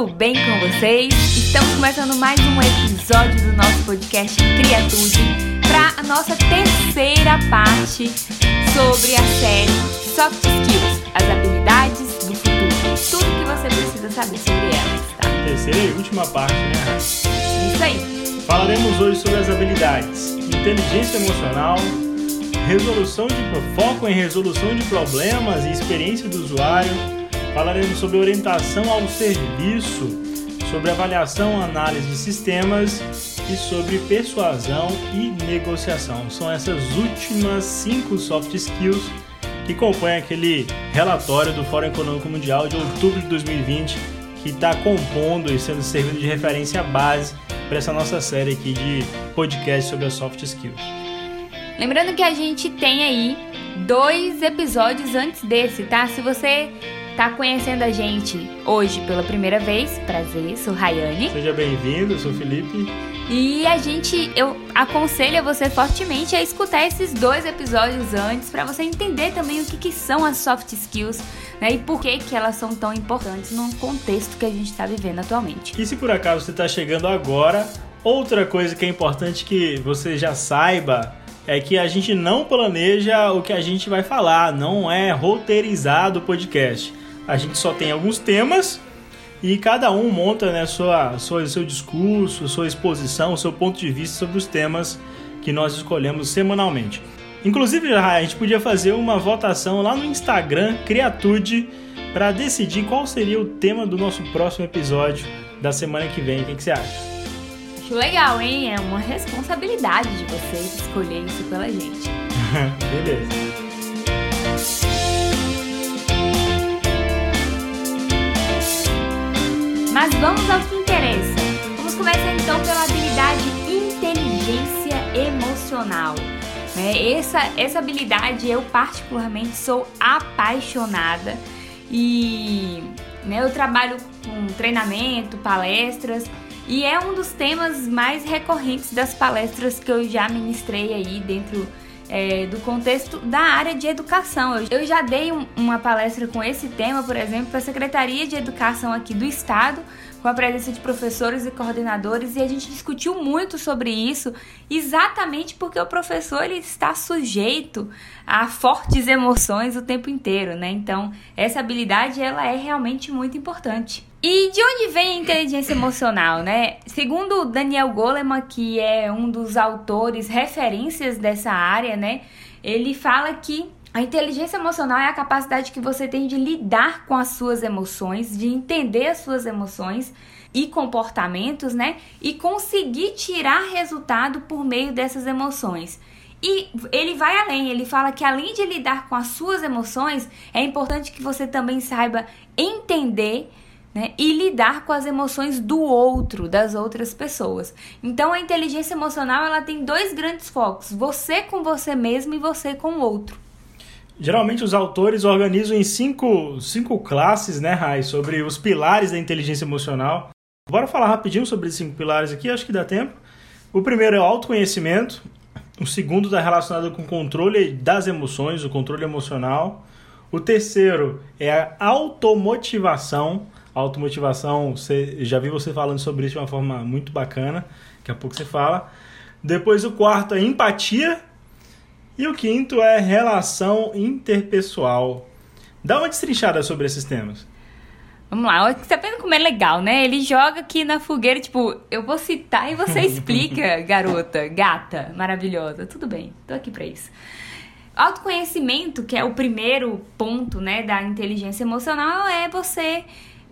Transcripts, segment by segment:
tudo bem com vocês? Estamos começando mais um episódio do nosso podcast Criatude para a nossa terceira parte sobre a série Soft Skills, as habilidades do futuro. Tudo que você precisa saber sobre elas, tá? Terceira e última parte, né? Isso aí. Falaremos hoje sobre as habilidades inteligência emocional, resolução de foco em resolução de problemas e experiência do usuário. Falaremos sobre orientação ao serviço, sobre avaliação, análise de sistemas e sobre persuasão e negociação. São essas últimas cinco soft skills que compõem aquele relatório do Fórum Econômico Mundial de outubro de 2020 que está compondo e sendo servido de referência base para essa nossa série aqui de podcast sobre as soft skills. Lembrando que a gente tem aí dois episódios antes desse, tá? Se você tá conhecendo a gente hoje pela primeira vez, prazer, sou Rayane. Seja bem-vindo, sou Felipe. E a gente, eu aconselho você fortemente a escutar esses dois episódios antes para você entender também o que, que são as soft skills né, e por que, que elas são tão importantes no contexto que a gente está vivendo atualmente. E se por acaso você está chegando agora, outra coisa que é importante que você já saiba é que a gente não planeja o que a gente vai falar, não é roteirizado o podcast. A gente só tem alguns temas e cada um monta né, sua, sua, seu discurso, sua exposição, seu ponto de vista sobre os temas que nós escolhemos semanalmente. Inclusive, a gente podia fazer uma votação lá no Instagram, Criatude, para decidir qual seria o tema do nosso próximo episódio da semana que vem. O que, que você acha? Acho legal, hein? É uma responsabilidade de vocês escolher isso pela gente. Beleza. Mas vamos ao que interessa. Vamos começar então pela habilidade inteligência emocional. É, essa, essa habilidade eu particularmente sou apaixonada e né, eu trabalho com treinamento, palestras e é um dos temas mais recorrentes das palestras que eu já ministrei aí dentro é, do contexto da área de educação. Eu, já dei um, uma palestra com esse tema, por exemplo, para a Secretaria de Educação aqui do Estado, com a presença de professores e coordenadores, e a gente discutiu muito sobre isso, exatamente porque o professor ele está sujeito a fortes emoções o tempo inteiro, né? Então, essa habilidade ela é realmente muito importante. E de onde vem a inteligência emocional, né? Segundo Daniel Goleman, que é um dos autores referências dessa área, né? Ele fala que a inteligência emocional é a capacidade que você tem de lidar com as suas emoções, de entender as suas emoções e comportamentos, né? E conseguir tirar resultado por meio dessas emoções. E ele vai além, ele fala que além de lidar com as suas emoções, é importante que você também saiba entender né? E lidar com as emoções do outro, das outras pessoas. Então a inteligência emocional ela tem dois grandes focos: você com você mesmo e você com o outro. Geralmente os autores organizam em cinco, cinco classes, né, Rai, sobre os pilares da inteligência emocional. Bora falar rapidinho sobre esses cinco pilares aqui, acho que dá tempo. O primeiro é o autoconhecimento, o segundo está relacionado com o controle das emoções, o controle emocional. O terceiro é a automotivação, automotivação, você, já vi você falando sobre isso de uma forma muito bacana, daqui a pouco você fala. Depois o quarto é empatia e o quinto é relação interpessoal. Dá uma destrinchada sobre esses temas. Vamos lá, você tá vendo como é legal, né? Ele joga aqui na fogueira, tipo, eu vou citar e você explica, garota, gata, maravilhosa. Tudo bem, tô aqui pra isso. Autoconhecimento, que é o primeiro ponto, né, da inteligência emocional, é você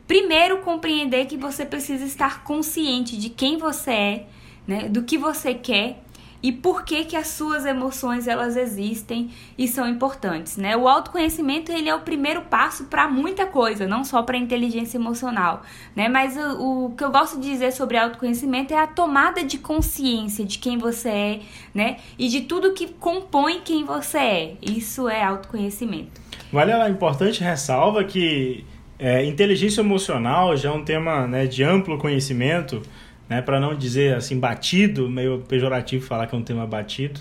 Primeiro, compreender que você precisa estar consciente de quem você é, né, do que você quer e por que que as suas emoções elas existem e são importantes, né? O autoconhecimento ele é o primeiro passo para muita coisa, não só para inteligência emocional, né? Mas o, o, que eu gosto de dizer sobre autoconhecimento é a tomada de consciência de quem você é, né? E de tudo que compõe quem você é. Isso é autoconhecimento. Vale a importante ressalva que é, inteligência emocional já é um tema né, de amplo conhecimento, né, para não dizer assim batido, meio pejorativo falar que é um tema batido,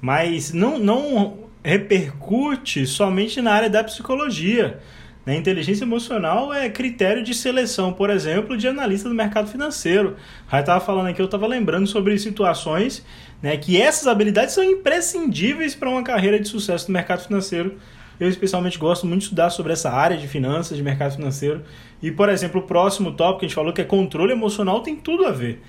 mas não, não repercute somente na área da psicologia. Né? Inteligência emocional é critério de seleção, por exemplo, de analista do mercado financeiro. Aí estava falando aqui, eu estava lembrando sobre situações né, que essas habilidades são imprescindíveis para uma carreira de sucesso no mercado financeiro. Eu especialmente gosto muito de estudar sobre essa área de finanças, de mercado financeiro. E, por exemplo, o próximo tópico que a gente falou, que é controle emocional, tem tudo a ver.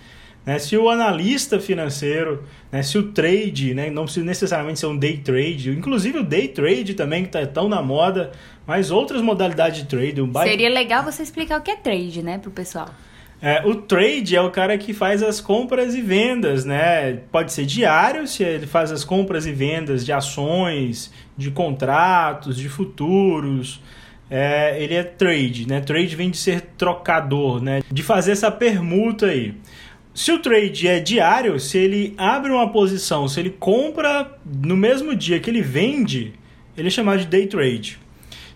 Né? Se o analista financeiro, né? se o trade, né? não precisa necessariamente ser um day trade, inclusive o day trade também, que está tão na moda, mas outras modalidades de trade. buy... Seria legal você explicar o que é trade, né, para o pessoal. É, o trade é o cara que faz as compras e vendas, né? Pode ser diário, se ele faz as compras e vendas de ações, de contratos, de futuros. É, ele é trade, né? Trade vem de ser trocador, né? De fazer essa permuta aí. Se o trade é diário, se ele abre uma posição, se ele compra no mesmo dia que ele vende, ele é chamado de day trade.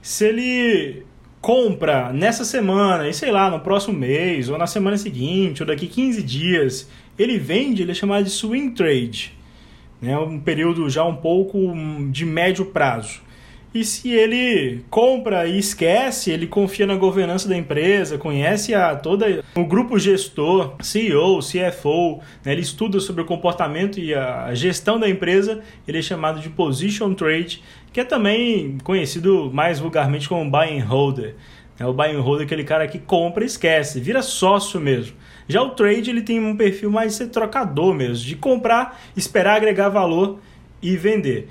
Se ele compra nessa semana e sei lá, no próximo mês, ou na semana seguinte, ou daqui 15 dias, ele vende, ele é chamado de swing trade. Né? Um período já um pouco de médio prazo. E se ele compra e esquece, ele confia na governança da empresa, conhece a toda o grupo gestor, CEO, CFO, né? ele estuda sobre o comportamento e a gestão da empresa, ele é chamado de position trade, que é também conhecido mais vulgarmente como buy and holder. É o buy and holder é aquele cara que compra e esquece, vira sócio mesmo. Já o trade ele tem um perfil mais de ser trocador mesmo, de comprar, esperar agregar valor e vender.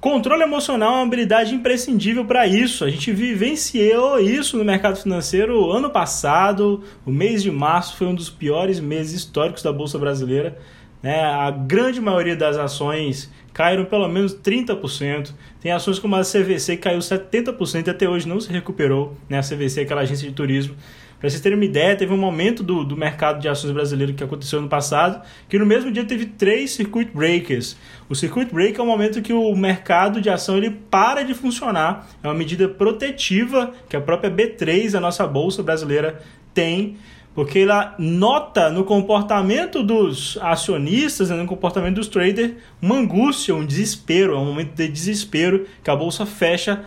Controle emocional é uma habilidade imprescindível para isso. A gente vivenciou isso no mercado financeiro ano passado. O mês de março foi um dos piores meses históricos da Bolsa Brasileira. Né? A grande maioria das ações caíram pelo menos 30%. Tem ações como a CVC que caiu 70% e até hoje não se recuperou. Né? A CVC é aquela agência de turismo para vocês terem uma ideia, teve um momento do, do mercado de ações brasileiro que aconteceu no passado, que no mesmo dia teve três circuit breakers. O circuit break é o momento que o mercado de ação ele para de funcionar. É uma medida protetiva que a própria B3, a nossa bolsa brasileira, tem porque ela nota no comportamento dos acionistas, né, no comportamento dos traders, uma angústia, um desespero, é um momento de desespero que a bolsa fecha,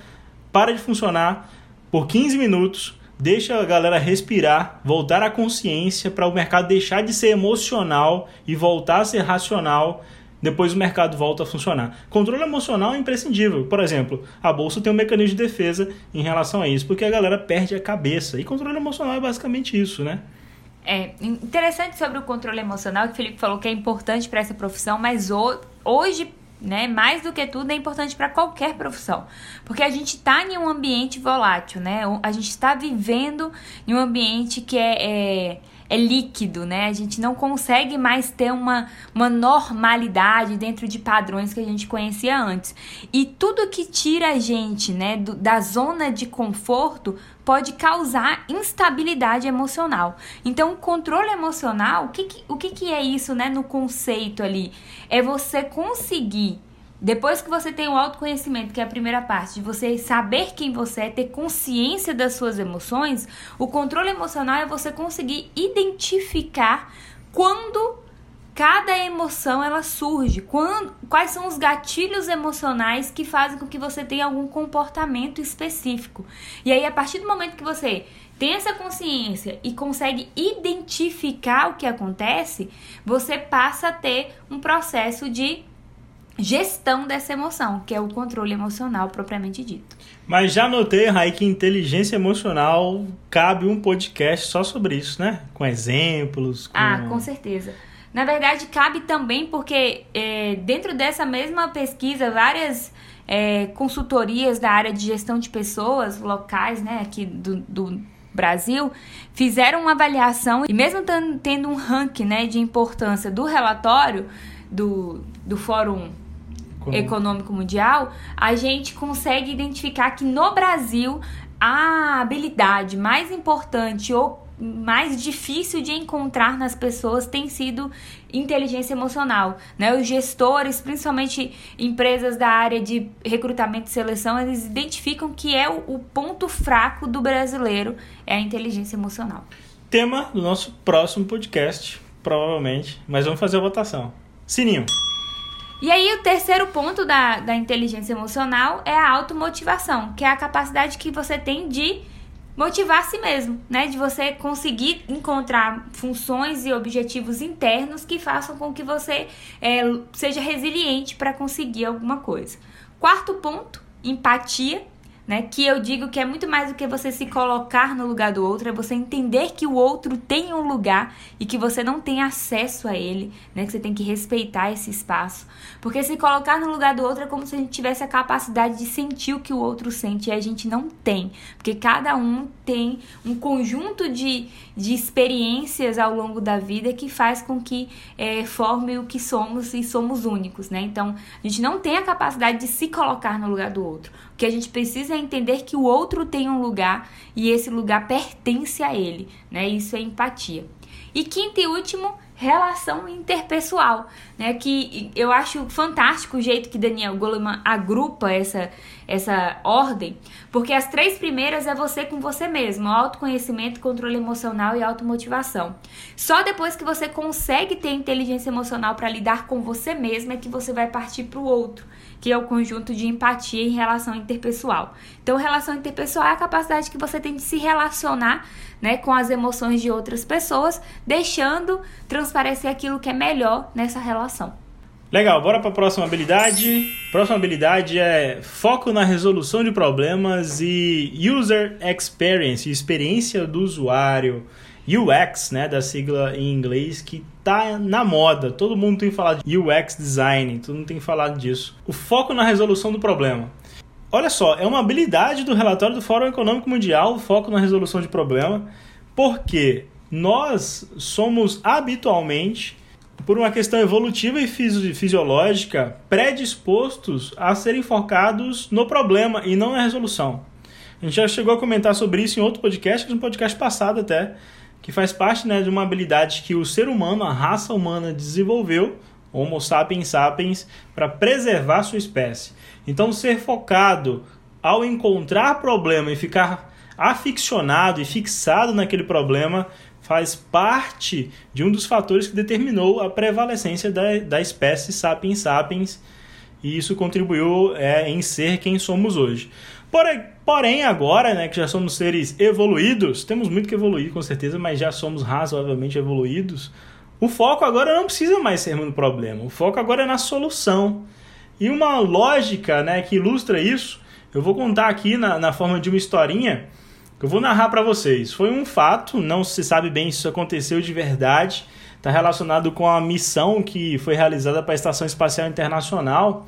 para de funcionar por 15 minutos, deixa a galera respirar, voltar à consciência para o mercado deixar de ser emocional e voltar a ser racional. Depois o mercado volta a funcionar. Controle emocional é imprescindível. Por exemplo, a bolsa tem um mecanismo de defesa em relação a isso, porque a galera perde a cabeça. E controle emocional é basicamente isso, né? É interessante sobre o controle emocional que o Felipe falou que é importante para essa profissão, mas hoje né? Mais do que tudo é importante para qualquer profissão, porque a gente está em um ambiente volátil, né? A gente está vivendo em um ambiente que é, é, é, líquido, né? A gente não consegue mais ter uma, uma normalidade dentro de padrões que a gente conhecia antes. E tudo que tira a gente, né, do, da zona de conforto pode causar instabilidade emocional. Então, o controle emocional, o que, que, o que, que é isso, né, no conceito ali? É você conseguir depois que você tem o autoconhecimento, que é a primeira parte, de você saber quem você é, ter consciência das suas emoções, o controle emocional é você conseguir identificar quando cada emoção ela surge, quando, quais são os gatilhos emocionais que fazem com que você tenha algum comportamento específico. E aí a partir do momento que você tem essa consciência e consegue identificar o que acontece, você passa a ter um processo de gestão dessa emoção, que é o controle emocional propriamente dito. Mas já notei, Rai, que inteligência emocional cabe um podcast só sobre isso, né? Com exemplos. Com... Ah, com certeza. Na verdade, cabe também porque é, dentro dessa mesma pesquisa, várias é, consultorias da área de gestão de pessoas locais, né, aqui do, do Brasil, fizeram uma avaliação e mesmo tendo um ranking né, de importância do relatório do, do Fórum Econômico Mundial, a gente consegue identificar que no Brasil a habilidade mais importante ou mais difícil de encontrar nas pessoas tem sido inteligência emocional, né? Os gestores, principalmente empresas da área de recrutamento e seleção, eles identificam que é o, o ponto fraco do brasileiro é a inteligência emocional. Tema do nosso próximo podcast, provavelmente, mas vamos fazer a votação. Sininho. E aí, o terceiro ponto da, da inteligência emocional é a automotivação, que é a capacidade que você tem de motivar a si mesmo, né? De você conseguir encontrar funções e objetivos internos que façam com que você é, seja resiliente para conseguir alguma coisa. Quarto ponto, empatia né? Que eu digo que é muito mais do que você se colocar no lugar do outro, é você entender que o outro tem um lugar e que você não tem acesso a ele, né? Que você tem que respeitar esse espaço. Porque se colocar no lugar do outro é como se a gente tivesse a capacidade de sentir o que o outro sente e a gente não tem. Porque cada um tem um conjunto de, de experiências ao longo da vida que faz com que é, forme o que somos e somos únicos, né? Então, a gente não tem a capacidade de se colocar no lugar do outro que a gente precisa entender que o outro tem um lugar e esse lugar pertence a ele, né? Isso é empatia. E quinto e último, relação interpessoal, né? Que eu acho fantástico o jeito que Daniel Goleman agrupa essa, essa ordem, porque as três primeiras é você com você mesmo, autoconhecimento, controle emocional e automotivação. Só depois que você consegue ter inteligência emocional para lidar com você mesmo é que você vai partir para o outro que é o conjunto de empatia e relação interpessoal. Então, relação interpessoal é a capacidade que você tem de se relacionar né, com as emoções de outras pessoas, deixando transparecer aquilo que é melhor nessa relação. Legal, bora para a próxima habilidade. Próxima habilidade é foco na resolução de problemas e user experience, experiência do usuário. UX, né, da sigla em inglês, que tá na moda. Todo mundo tem falado de UX design, todo mundo tem falado disso. O foco na resolução do problema. Olha só, é uma habilidade do relatório do Fórum Econômico Mundial, o foco na resolução de problema, porque nós somos habitualmente, por uma questão evolutiva e fisiológica, predispostos a serem focados no problema e não na resolução. A gente já chegou a comentar sobre isso em outro podcast, no podcast passado até, que faz parte né, de uma habilidade que o ser humano, a raça humana, desenvolveu, Homo sapiens sapiens, para preservar sua espécie. Então, ser focado ao encontrar problema e ficar aficionado e fixado naquele problema faz parte de um dos fatores que determinou a prevalecência da, da espécie sapiens sapiens e isso contribuiu é, em ser quem somos hoje. Porém, porém, agora, né, que já somos seres evoluídos, temos muito que evoluir com certeza, mas já somos razoavelmente evoluídos. O foco agora não precisa mais ser no problema, o foco agora é na solução. E uma lógica né, que ilustra isso, eu vou contar aqui na, na forma de uma historinha que eu vou narrar para vocês. Foi um fato, não se sabe bem se isso aconteceu de verdade, está relacionado com a missão que foi realizada para a Estação Espacial Internacional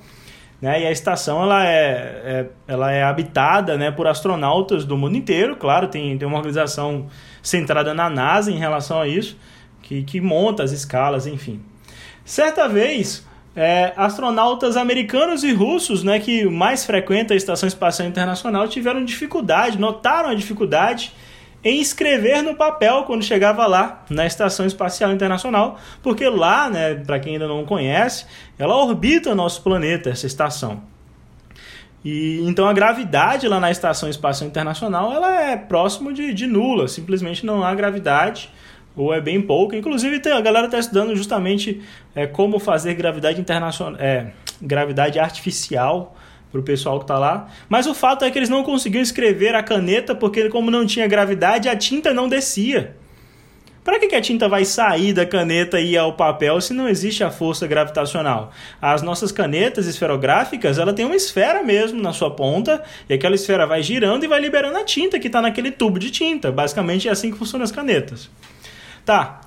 né? E a estação ela é, é, ela é habitada né, por astronautas do mundo inteiro, claro, tem, tem uma organização centrada na NASA em relação a isso, que, que monta as escalas, enfim. Certa vez, é, astronautas americanos e russos, né, que mais frequentam a Estação Espacial Internacional, tiveram dificuldade, notaram a dificuldade em escrever no papel quando chegava lá na Estação Espacial Internacional, porque lá, né, para quem ainda não conhece, ela orbita o nosso planeta, essa estação. E então a gravidade lá na Estação Espacial Internacional ela é próximo de, de nula, simplesmente não há gravidade ou é bem pouca. Inclusive a galera está estudando justamente é, como fazer gravidade internacional, é, gravidade artificial para o pessoal que está lá. Mas o fato é que eles não conseguiam escrever a caneta porque, como não tinha gravidade, a tinta não descia. Para que, que a tinta vai sair da caneta e ir ao papel se não existe a força gravitacional? As nossas canetas esferográficas, ela tem uma esfera mesmo na sua ponta, e aquela esfera vai girando e vai liberando a tinta que está naquele tubo de tinta. Basicamente é assim que funcionam as canetas. Tá.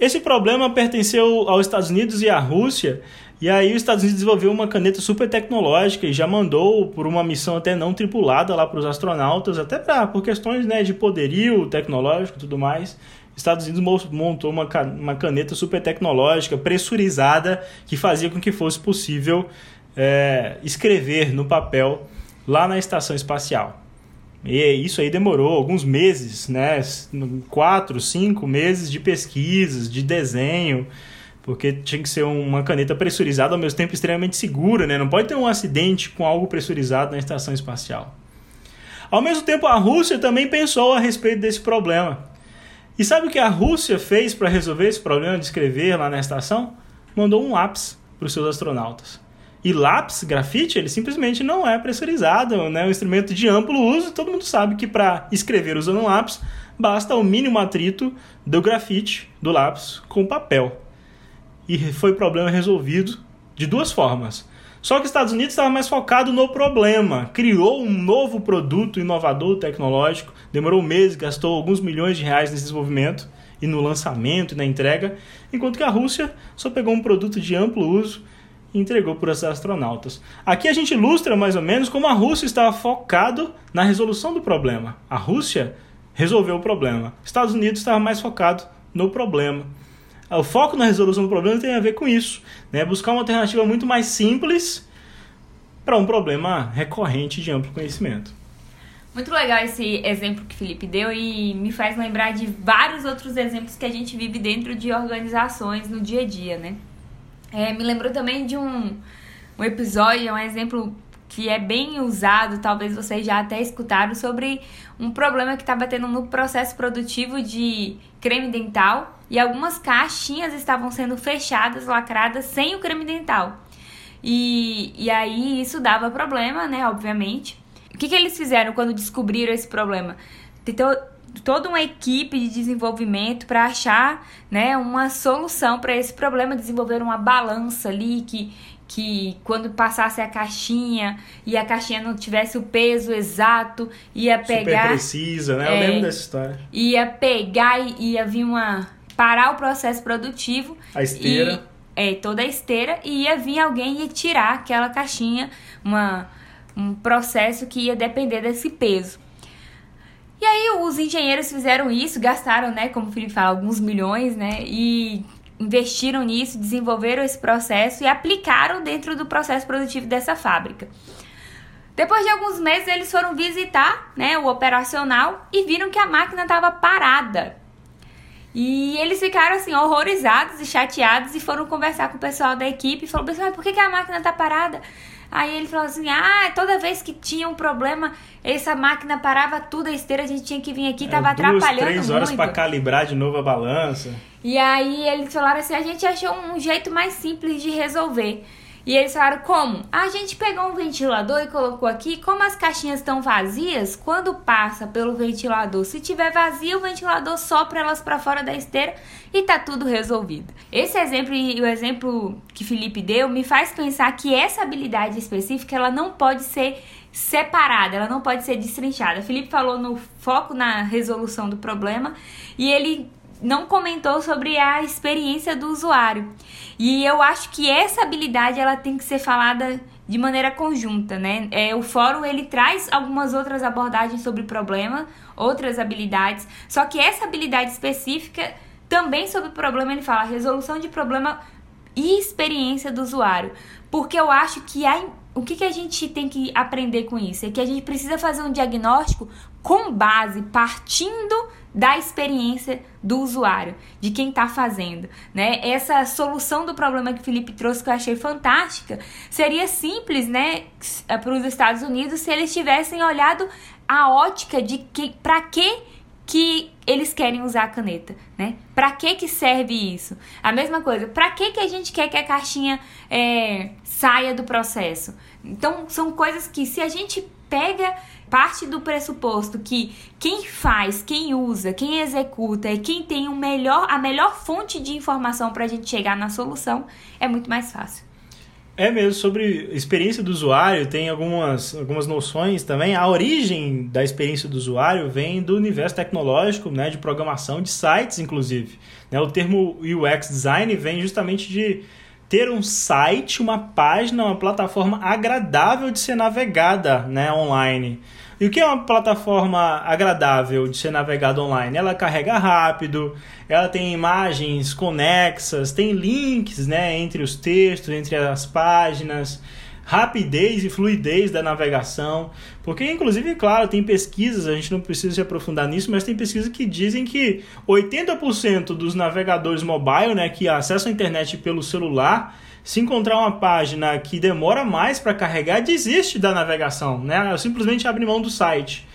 Esse problema pertenceu aos Estados Unidos e à Rússia e aí os Estados Unidos desenvolveu uma caneta super tecnológica e já mandou por uma missão até não tripulada lá para os astronautas, até pra, por questões né, de poderio tecnológico e tudo mais. Estados Unidos montou uma, uma caneta super tecnológica, pressurizada, que fazia com que fosse possível é, escrever no papel lá na estação espacial. E isso aí demorou alguns meses, né? Quatro, cinco meses de pesquisas, de desenho, porque tinha que ser uma caneta pressurizada ao mesmo tempo extremamente segura, né? Não pode ter um acidente com algo pressurizado na estação espacial. Ao mesmo tempo, a Rússia também pensou a respeito desse problema. E sabe o que a Rússia fez para resolver esse problema de escrever lá na estação? Mandou um lápis para os seus astronautas. E lápis, grafite, ele simplesmente não é pressurizado, né? É um instrumento de amplo uso. Todo mundo sabe que para escrever usando um lápis, basta o mínimo atrito do grafite, do lápis, com papel. E foi problema resolvido de duas formas. Só que os Estados Unidos estava mais focado no problema, criou um novo produto inovador tecnológico, demorou meses, gastou alguns milhões de reais nesse desenvolvimento e no lançamento e na entrega, enquanto que a Rússia só pegou um produto de amplo uso e entregou para os astronautas. Aqui a gente ilustra mais ou menos como a Rússia estava focado na resolução do problema. A Rússia resolveu o problema. Estados Unidos estava mais focado no problema. O foco na resolução do problema tem a ver com isso, né? Buscar uma alternativa muito mais simples para um problema recorrente de amplo conhecimento. Muito legal esse exemplo que o Felipe deu e me faz lembrar de vários outros exemplos que a gente vive dentro de organizações no dia a dia, né? É, me lembrou também de um, um episódio, um exemplo que é bem usado, talvez vocês já até escutaram, sobre um problema que estava tendo no processo produtivo de creme dental e algumas caixinhas estavam sendo fechadas, lacradas, sem o creme dental. E, e aí isso dava problema, né? Obviamente. O que, que eles fizeram quando descobriram esse problema? Tentou toda uma equipe de desenvolvimento para achar né, uma solução para esse problema, desenvolver uma balança ali que, que quando passasse a caixinha e a caixinha não tivesse o peso exato, ia pegar. Super precisa, né? Eu é, lembro dessa história. Ia pegar e ia vir uma. Parar o processo produtivo. A esteira. E, é, toda a esteira, e ia vir alguém e tirar aquela caixinha, uma, um processo que ia depender desse peso. E aí os engenheiros fizeram isso, gastaram, né, como o Felipe fala, alguns milhões, né, e investiram nisso, desenvolveram esse processo e aplicaram dentro do processo produtivo dessa fábrica. Depois de alguns meses, eles foram visitar né, o operacional e viram que a máquina estava parada. E eles ficaram assim, horrorizados e chateados e foram conversar com o pessoal da equipe e falaram, pessoal, por que, que a máquina está parada? Aí ele falou assim: ah, toda vez que tinha um problema, essa máquina parava tudo, a esteira, a gente tinha que vir aqui, tava é, duas, atrapalhando três horas para calibrar de novo a balança. E aí eles falaram assim: a gente achou um jeito mais simples de resolver. E eles falaram como? A gente pegou um ventilador e colocou aqui, como as caixinhas estão vazias, quando passa pelo ventilador, se tiver vazio, o ventilador sopra elas para fora da esteira e tá tudo resolvido. Esse exemplo e o exemplo que Felipe deu me faz pensar que essa habilidade específica ela não pode ser separada, ela não pode ser destrinchada. Felipe falou no foco na resolução do problema e ele não comentou sobre a experiência do usuário. E eu acho que essa habilidade ela tem que ser falada de maneira conjunta, né? É, o fórum ele traz algumas outras abordagens sobre o problema, outras habilidades, só que essa habilidade específica também sobre o problema ele fala resolução de problema e experiência do usuário, porque eu acho que a, o que, que a gente tem que aprender com isso é que a gente precisa fazer um diagnóstico com base partindo da experiência do usuário, de quem está fazendo, né? Essa solução do problema que o Felipe trouxe que eu achei fantástica seria simples, né, para os Estados Unidos se eles tivessem olhado a ótica de que para que que eles querem usar a caneta, né? Para que que serve isso? A mesma coisa. Para que que a gente quer que a caixinha é, saia do processo? Então são coisas que se a gente pega parte do pressuposto que quem faz, quem usa, quem executa e quem tem o melhor, a melhor fonte de informação para a gente chegar na solução, é muito mais fácil. É mesmo, sobre experiência do usuário, tem algumas, algumas noções também. A origem da experiência do usuário vem do universo tecnológico, né, de programação de sites, inclusive. Né, o termo UX design vem justamente de ter um site, uma página, uma plataforma agradável de ser navegada né, online. E o que é uma plataforma agradável de ser navegada online? Ela carrega rápido, ela tem imagens conexas, tem links né, entre os textos, entre as páginas rapidez e fluidez da navegação. Porque, inclusive, claro, tem pesquisas, a gente não precisa se aprofundar nisso, mas tem pesquisas que dizem que 80% dos navegadores mobile, né, que acessam a internet pelo celular, se encontrar uma página que demora mais para carregar, desiste da navegação, né? simplesmente abre mão do site.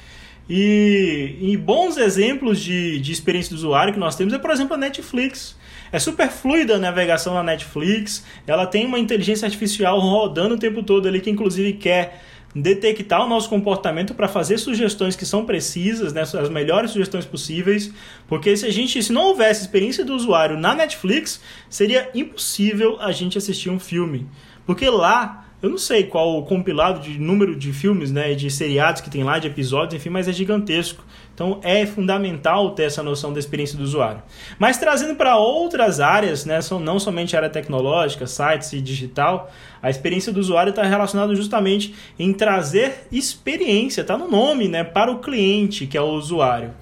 E, e bons exemplos de, de experiência do usuário que nós temos é, por exemplo, a Netflix. É super fluida a navegação na Netflix, ela tem uma inteligência artificial rodando o tempo todo ali que inclusive quer detectar o nosso comportamento para fazer sugestões que são precisas, né, as melhores sugestões possíveis, porque se a gente se não houvesse experiência do usuário na Netflix, seria impossível a gente assistir um filme. Porque lá eu não sei qual o compilado de número de filmes, né, de seriados que tem lá, de episódios, enfim, mas é gigantesco. Então é fundamental ter essa noção da experiência do usuário. Mas trazendo para outras áreas, né, não somente área tecnológica, sites e digital, a experiência do usuário está relacionada justamente em trazer experiência, tá no nome, né, para o cliente, que é o usuário.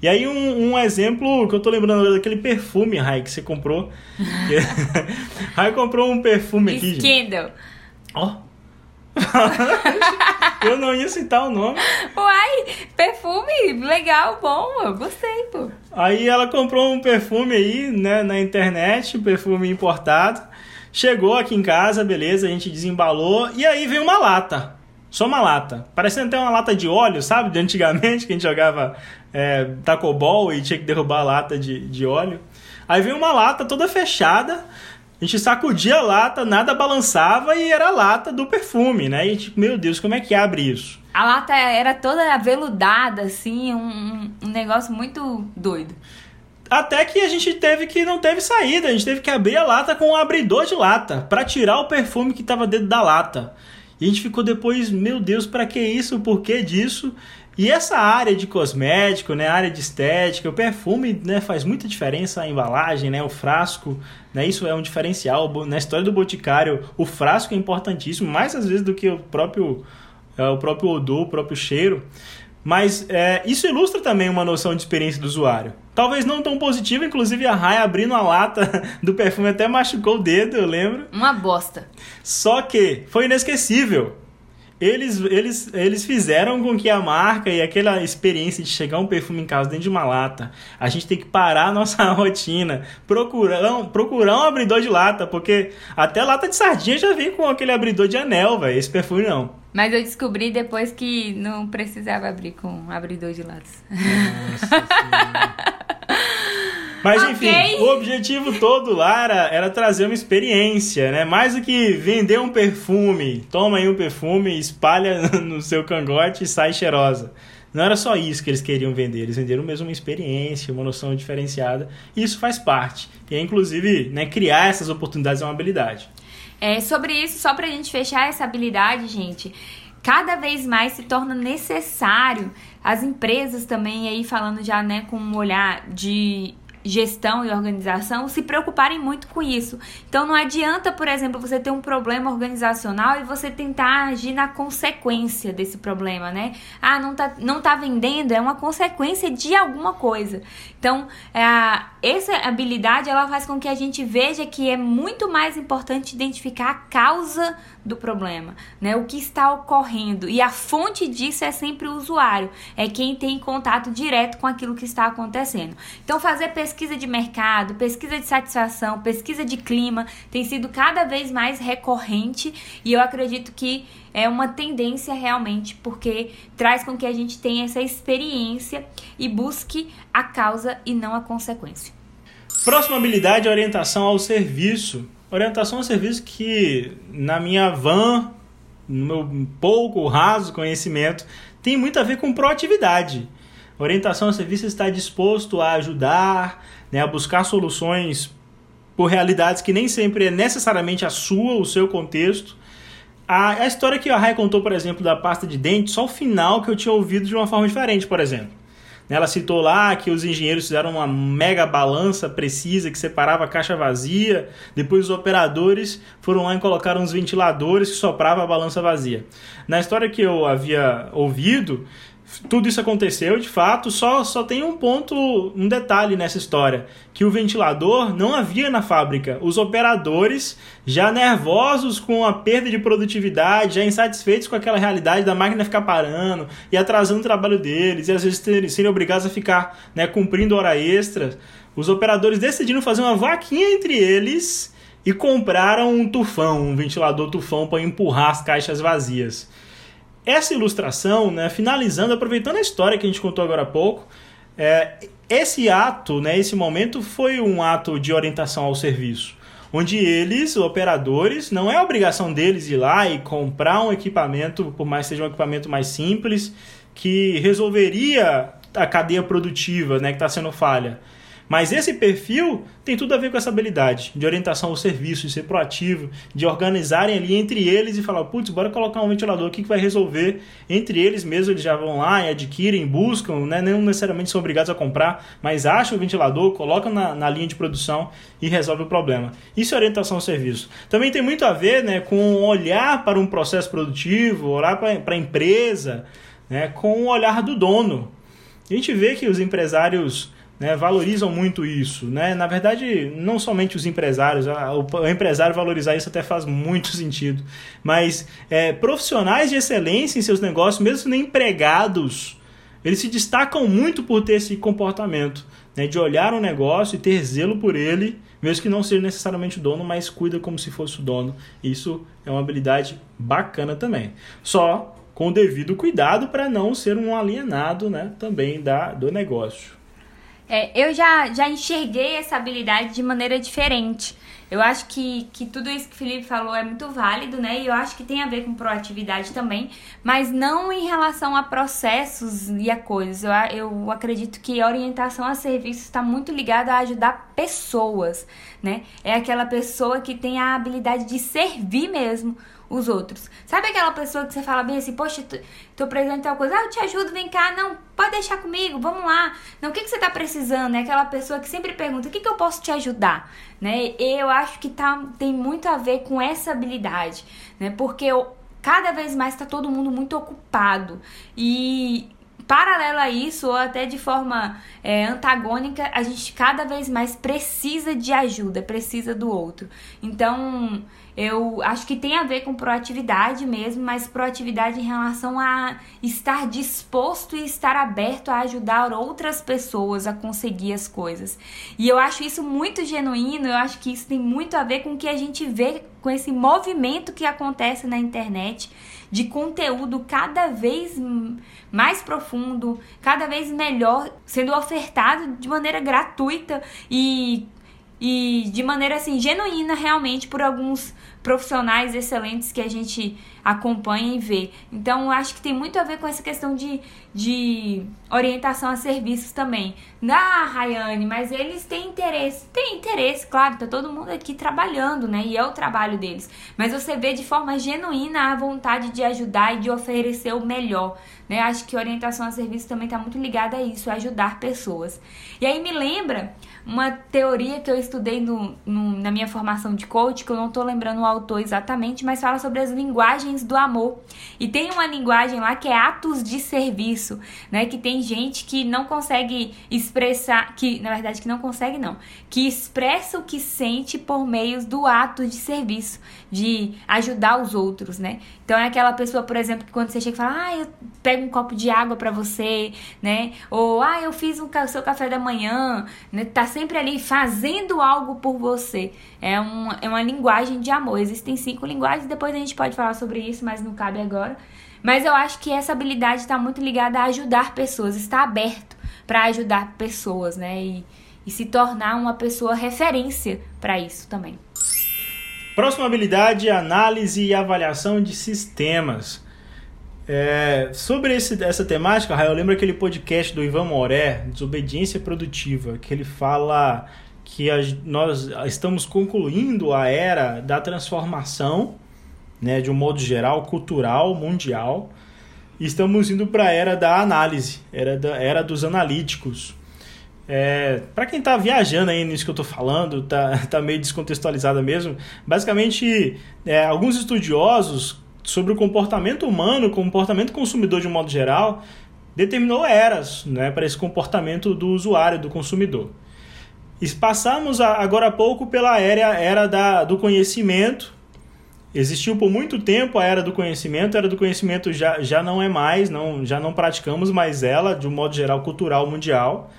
E aí um, um, exemplo que eu tô lembrando daquele perfume, Rai, que você comprou. Rai comprou um perfume aqui. Scandal. Ó. Oh. eu não ia citar o nome. Uai, perfume legal, bom, eu gostei, pô. Aí ela comprou um perfume aí, né, na internet, um perfume importado. Chegou aqui em casa, beleza, a gente desembalou e aí veio uma lata. Só uma lata. Parecendo até uma lata de óleo, sabe? De antigamente, que a gente jogava é, tacobol e tinha que derrubar a lata de, de óleo. Aí veio uma lata toda fechada a gente sacudia a lata, nada balançava e era a lata do perfume, né? E a gente, meu Deus, como é que abre isso? A lata era toda aveludada, assim, um, um negócio muito doido. Até que a gente teve que não teve saída, a gente teve que abrir a lata com um abridor de lata para tirar o perfume que estava dentro da lata. E a gente ficou depois, meu Deus, para que isso? Por que disso? E essa área de cosmético, né, área de estética, o perfume, né, faz muita diferença a embalagem, né, o frasco, né, isso é um diferencial na história do boticário. O frasco é importantíssimo, mais às vezes do que o próprio é, o próprio odor, o próprio cheiro. Mas é, isso ilustra também uma noção de experiência do usuário. Talvez não tão positiva, inclusive a Rai abrindo a lata do perfume até machucou o dedo, eu lembro. Uma bosta. Só que foi inesquecível eles, eles, eles fizeram com que a marca e aquela experiência de chegar um perfume em casa dentro de uma lata, a gente tem que parar a nossa rotina, procurar, procurar um abridor de lata, porque até lata de sardinha já vem com aquele abridor de anel, velho. Esse perfume não. Mas eu descobri depois que não precisava abrir com abridor de latas. Nossa Mas enfim, okay. o objetivo todo lá era, era, trazer uma experiência, né? Mais do que vender um perfume, toma aí um perfume, espalha no seu cangote e sai cheirosa. Não era só isso que eles queriam vender, eles venderam mesmo uma experiência, uma noção diferenciada. E isso faz parte. E inclusive, né, criar essas oportunidades é uma habilidade. É, sobre isso, só pra gente fechar essa habilidade, gente, cada vez mais se torna necessário as empresas também aí falando já, né, com um olhar de gestão e organização se preocuparem muito com isso. Então não adianta, por exemplo, você ter um problema organizacional e você tentar agir na consequência desse problema, né? Ah, não tá, não tá vendendo, é uma consequência de alguma coisa. Então, é, essa habilidade ela faz com que a gente veja que é muito mais importante identificar a causa do problema, né? O que está ocorrendo e a fonte disso é sempre o usuário, é quem tem contato direto com aquilo que está acontecendo. Então, fazer pesquisa de mercado, pesquisa de satisfação, pesquisa de clima tem sido cada vez mais recorrente e eu acredito que é uma tendência realmente, porque traz com que a gente tenha essa experiência e busque a causa e não a consequência. Próxima habilidade é orientação ao serviço. Orientação ao serviço que, na minha van, no meu pouco raso conhecimento, tem muito a ver com proatividade. Orientação ao serviço está disposto a ajudar, né, a buscar soluções por realidades que nem sempre é necessariamente a sua, o seu contexto. A, a história que a Rai contou, por exemplo, da pasta de dente, só o final que eu tinha ouvido de uma forma diferente, por exemplo. Ela citou lá que os engenheiros fizeram uma mega balança precisa que separava a caixa vazia. Depois os operadores foram lá e colocaram uns ventiladores que sopravam a balança vazia. Na história que eu havia ouvido, tudo isso aconteceu de fato, só, só tem um ponto, um detalhe nessa história, que o ventilador não havia na fábrica. Os operadores, já nervosos com a perda de produtividade, já insatisfeitos com aquela realidade da máquina ficar parando e atrasando o trabalho deles, e às vezes serem obrigados a ficar né, cumprindo hora extra, os operadores decidiram fazer uma vaquinha entre eles e compraram um tufão, um ventilador tufão para empurrar as caixas vazias. Essa ilustração, né, finalizando, aproveitando a história que a gente contou agora há pouco, É, esse ato, né, esse momento foi um ato de orientação ao serviço, onde eles, operadores, não é obrigação deles ir lá e comprar um equipamento, por mais que seja um equipamento mais simples, que resolveria a cadeia produtiva, né, que está sendo falha. Mas esse perfil tem tudo a ver com essa habilidade de orientação ao serviço, de ser proativo, de organizarem ali entre eles e falar, putz, bora colocar um ventilador aqui que vai resolver entre eles mesmo, eles já vão lá e adquirem, buscam, né? não necessariamente são obrigados a comprar, mas acham o ventilador, colocam na, na linha de produção e resolve o problema. Isso é orientação ao serviço. Também tem muito a ver né, com olhar para um processo produtivo, olhar para a empresa, né, com o olhar do dono. A gente vê que os empresários né, valorizam muito isso. Né? Na verdade, não somente os empresários, o empresário valorizar isso até faz muito sentido, mas é, profissionais de excelência em seus negócios, mesmo nem empregados, eles se destacam muito por ter esse comportamento né, de olhar um negócio e ter zelo por ele, mesmo que não seja necessariamente o dono, mas cuida como se fosse o dono. Isso é uma habilidade bacana também. Só com o devido cuidado para não ser um alienado né, também da, do negócio. É, eu já, já enxerguei essa habilidade de maneira diferente. Eu acho que, que tudo isso que o Felipe falou é muito válido, né? E eu acho que tem a ver com proatividade também, mas não em relação a processos e a coisas. Eu, eu acredito que orientação a serviços está muito ligada a ajudar pessoas, né? É aquela pessoa que tem a habilidade de servir mesmo os outros. Sabe aquela pessoa que você fala bem assim, poxa, tô, tô precisando de tal coisa, ah, eu te ajudo, vem cá, não, pode deixar comigo, vamos lá. Não, o que, que você tá precisando? É aquela pessoa que sempre pergunta, o que, que eu posso te ajudar? Né? Eu acho que tá, tem muito a ver com essa habilidade, né? Porque eu, cada vez mais tá todo mundo muito ocupado. E paralelo a isso, ou até de forma é, antagônica, a gente cada vez mais precisa de ajuda, precisa do outro. Então, eu acho que tem a ver com proatividade mesmo, mas proatividade em relação a estar disposto e estar aberto a ajudar outras pessoas a conseguir as coisas. E eu acho isso muito genuíno, eu acho que isso tem muito a ver com o que a gente vê com esse movimento que acontece na internet de conteúdo cada vez mais profundo, cada vez melhor, sendo ofertado de maneira gratuita e e de maneira assim genuína realmente por alguns profissionais excelentes que a gente acompanha e vê. Então, acho que tem muito a ver com essa questão de, de orientação a serviços também. Ah, Rayane, mas eles têm interesse. Tem interesse, claro, tá todo mundo aqui trabalhando, né? E é o trabalho deles. Mas você vê de forma genuína a vontade de ajudar e de oferecer o melhor. Né? Acho que orientação a serviço também está muito ligada a isso, ajudar pessoas. E aí me lembra uma teoria que eu estudei no, no, na minha formação de coach, que eu não estou lembrando o autor exatamente, mas fala sobre as linguagens do amor. E tem uma linguagem lá que é atos de serviço, né? Que tem gente que não consegue expressar, que na verdade que não consegue não, que expressa o que sente por meio do ato de serviço, de ajudar os outros, né? Então é aquela pessoa, por exemplo, que quando você chega e fala, ah, eu pego um copo de água para você, né? Ou ah, eu fiz o seu café da manhã, né? Tá sempre ali fazendo algo por você. É, um, é uma linguagem de amor. Existem cinco linguagens, depois a gente pode falar sobre isso, mas não cabe agora. Mas eu acho que essa habilidade está muito ligada a ajudar pessoas, está aberto para ajudar pessoas, né? E, e se tornar uma pessoa referência para isso também. Próxima habilidade: análise e avaliação de sistemas. É, sobre esse, essa temática, eu lembro aquele podcast do Ivan Moré, Desobediência Produtiva, que ele fala que a, nós estamos concluindo a era da transformação, né, de um modo geral, cultural, mundial, e estamos indo para a era da análise, era, da, era dos analíticos. É, para quem está viajando aí nisso que eu estou falando, tá, tá meio descontextualizada mesmo, basicamente é, alguns estudiosos sobre o comportamento humano, o comportamento consumidor de um modo geral, determinou eras né, para esse comportamento do usuário, do consumidor. E passamos agora há pouco pela era, era da, do conhecimento. Existiu por muito tempo a era do conhecimento, a era do conhecimento já, já não é mais, não, já não praticamos mais ela, de um modo geral, cultural mundial.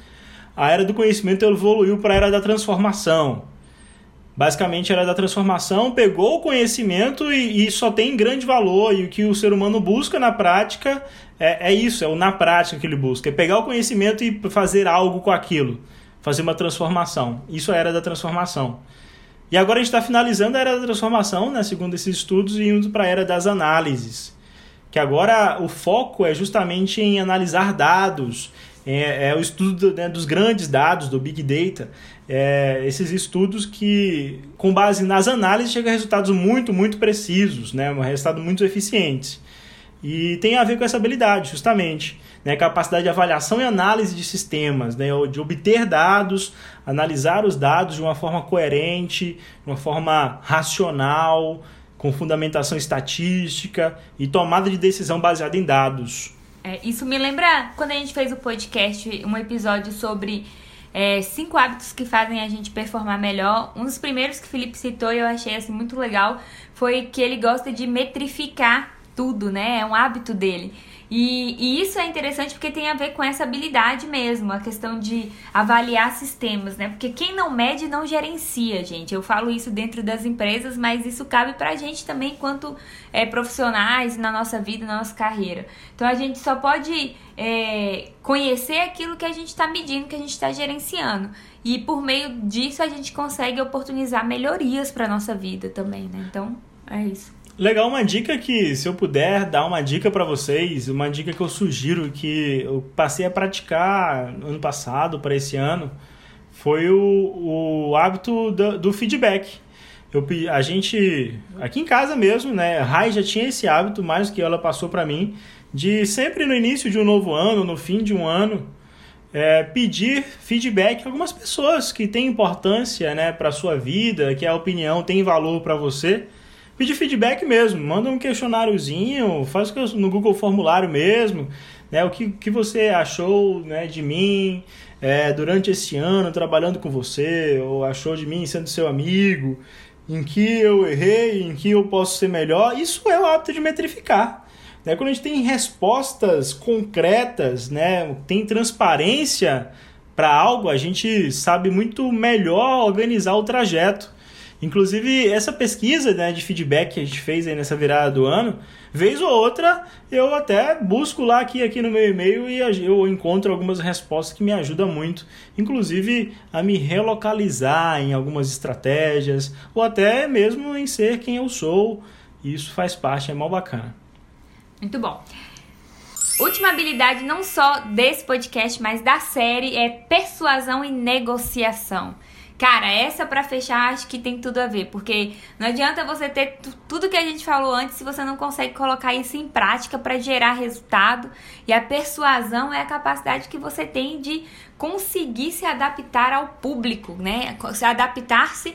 A era do conhecimento evoluiu para a era da transformação. Basicamente era da transformação, pegou o conhecimento e, e, só tem grande valor. E o que o ser humano busca na prática é, é isso, é o na prática que ele busca. É pegar o conhecimento e fazer algo com aquilo. Fazer uma transformação. Isso era da transformação. E agora a gente está finalizando a era da transformação, né, segundo esses estudos, e indo para a era das análises. Que agora o foco é justamente em analisar dados, é, é o estudo né, dos grandes dados, do Big Data, é, esses estudos que, com base nas análises, chegam a resultados muito, muito precisos, né, um resultado muito eficiente. E tem a ver com essa habilidade, justamente. Né, capacidade de avaliação e análise de sistemas, né, de obter dados, analisar os dados de uma forma coerente, de uma forma racional, com fundamentação estatística e tomada de decisão baseada em dados. É, isso me lembra quando a gente fez o podcast, um episódio sobre é, cinco hábitos que fazem a gente performar melhor. Um dos primeiros que o Felipe citou e eu achei assim, muito legal foi que ele gosta de metrificar tudo, né? É um hábito dele. E, e, isso é interessante porque tem a ver com essa habilidade mesmo, a questão de avaliar sistemas, né? Porque quem não mede não gerencia, gente. Eu falo isso dentro das empresas, mas isso cabe pra gente também enquanto é, profissionais na nossa vida, na nossa carreira. Então a gente só pode é, conhecer aquilo que a gente está medindo, que a gente está gerenciando. E por meio disso a gente consegue oportunizar melhorias para nossa vida também, né? Então é isso. Legal, uma dica que, se eu puder dar uma dica para vocês, uma dica que eu sugiro que eu passei a praticar ano passado para esse ano, foi o, o hábito do, do feedback. Eu, a gente, aqui em casa mesmo, né, a Rai já tinha esse hábito, mais que ela passou para mim, de sempre no início de um novo ano, no fim de um ano, é, pedir feedback a algumas pessoas que têm importância né, para a sua vida, que a opinião tem valor para você pedir feedback mesmo, manda um questionáriozinho, faz no Google Formulário mesmo, né, o que, que você achou né, de mim é, durante esse ano trabalhando com você, ou achou de mim sendo seu amigo, em que eu errei, em que eu posso ser melhor, isso é o hábito de metrificar. Né? Quando a gente tem respostas concretas, né, tem transparência para algo, a gente sabe muito melhor organizar o trajeto. Inclusive, essa pesquisa né, de feedback que a gente fez aí nessa virada do ano, vez ou outra, eu até busco lá aqui, aqui no meu e-mail e eu encontro algumas respostas que me ajudam muito, inclusive a me relocalizar em algumas estratégias, ou até mesmo em ser quem eu sou. Isso faz parte, é mal bacana. Muito bom. Última habilidade, não só desse podcast, mas da série, é persuasão e negociação. Cara, essa para fechar acho que tem tudo a ver, porque não adianta você ter tudo que a gente falou antes se você não consegue colocar isso em prática para gerar resultado. E a persuasão é a capacidade que você tem de conseguir se adaptar ao público, né? Se adaptar-se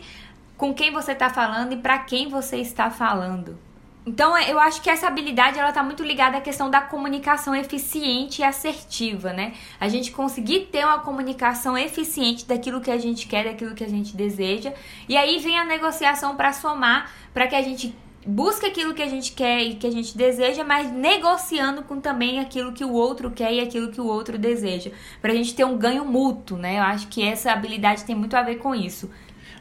com quem você está falando e para quem você está falando. Então, é, eu acho que essa habilidade ela tá muito ligada à questão da comunicação eficiente e assertiva, né? A gente conseguir ter uma comunicação eficiente daquilo que a gente quer, daquilo que a gente deseja, e aí vem a negociação para somar, para que a gente busque aquilo que a gente quer e que a gente deseja, mas negociando com também aquilo que o outro quer e aquilo que o outro deseja, para a gente ter um ganho mútuo, né? Eu acho que essa habilidade tem muito a ver com isso.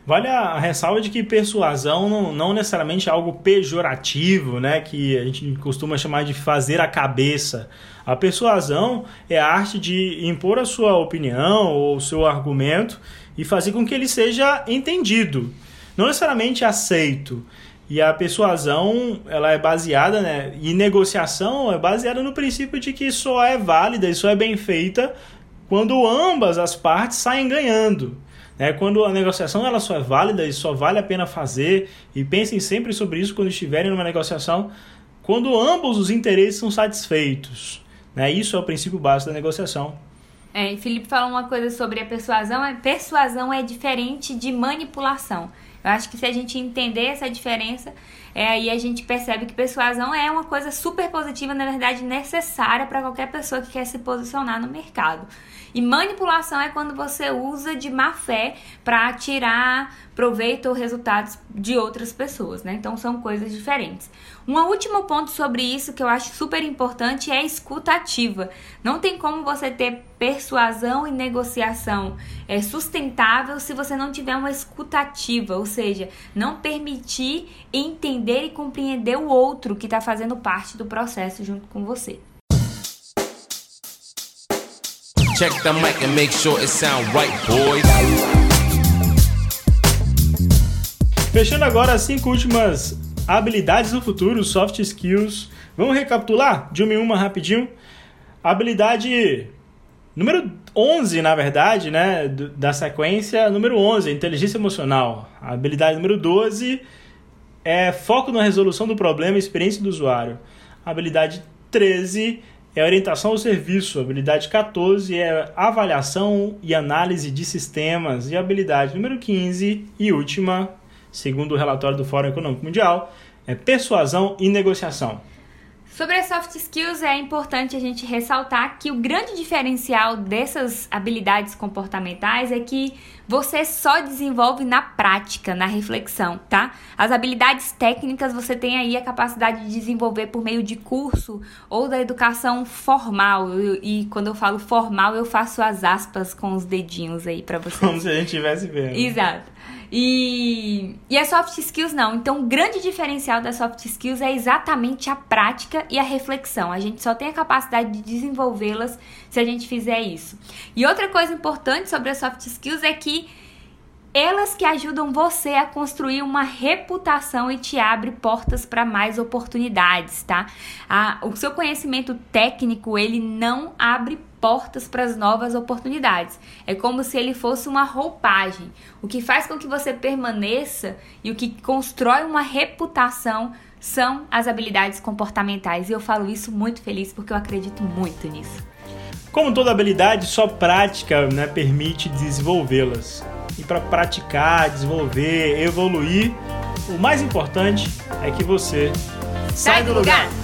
Vale a ressalva de que persuasão não, não necessariamente é algo pejorativo, né? Que a gente costuma chamar de fazer a cabeça. A persuasão é a arte de impor a sua opinião ou o seu argumento e fazer com que ele seja entendido, não necessariamente aceito. E a persuasão, ela é baseada, né, e negociação é baseada no princípio de que só é válida e só é bem feita quando ambas as partes saem ganhando. Né? Quando a negociação ela só é válida e só vale a pena fazer, e pensem sempre sobre isso quando estiverem numa negociação, quando ambos os interesses são satisfeitos. Né? Isso é o princípio básico da negociação. É, Felipe falou uma coisa sobre a persuasão. A persuasão é diferente de manipulação. Eu acho que se a gente entender essa diferença, é, aí a gente percebe que persuasão é uma coisa super positiva, na verdade necessária para qualquer pessoa que quer se posicionar no mercado. E manipulação é quando você usa de má fé para tirar proveito ou resultados de outras pessoas, né? Então são coisas diferentes. Um último ponto sobre isso que eu acho super importante é a escuta ativa. Não tem como você ter persuasão e negociação é, sustentável se você não tiver uma escuta ativa, ou seja, não permitir entender e compreender o outro que está fazendo parte do processo junto com você. Check the mic and make sure it sound right, boys. Fechando agora as cinco últimas habilidades do futuro, soft skills. Vamos recapitular de uma em uma rapidinho. Habilidade número 11, na verdade, né, da sequência, número 11, inteligência emocional. Habilidade número 12 é foco na resolução do problema e experiência do usuário. Habilidade 13 é orientação ao serviço. Habilidade 14 é avaliação e análise de sistemas. E habilidade número 15 e última, segundo o relatório do Fórum Econômico Mundial, é persuasão e negociação. Sobre as soft skills, é importante a gente ressaltar que o grande diferencial dessas habilidades comportamentais é que você só desenvolve na prática, na reflexão, tá? As habilidades técnicas você tem aí a capacidade de desenvolver por meio de curso ou da educação formal. E quando eu falo formal, eu faço as aspas com os dedinhos aí para vocês. Como se a gente estivesse vendo. Exato. E, e as soft skills não. Então, o grande diferencial das soft skills é exatamente a prática e a reflexão. A gente só tem a capacidade de desenvolvê-las se a gente fizer isso. E outra coisa importante sobre as soft skills é que elas que ajudam você a construir uma reputação e te abre portas para mais oportunidades, tá? Ah, o seu conhecimento técnico ele não abre portas para as novas oportunidades. É como se ele fosse uma roupagem. O que faz com que você permaneça e o que constrói uma reputação são as habilidades comportamentais. E eu falo isso muito feliz porque eu acredito muito nisso. Como toda habilidade, só prática né, permite desenvolvê-las. E para praticar, desenvolver, evoluir, o mais importante é que você sai, sai do lugar. lugar.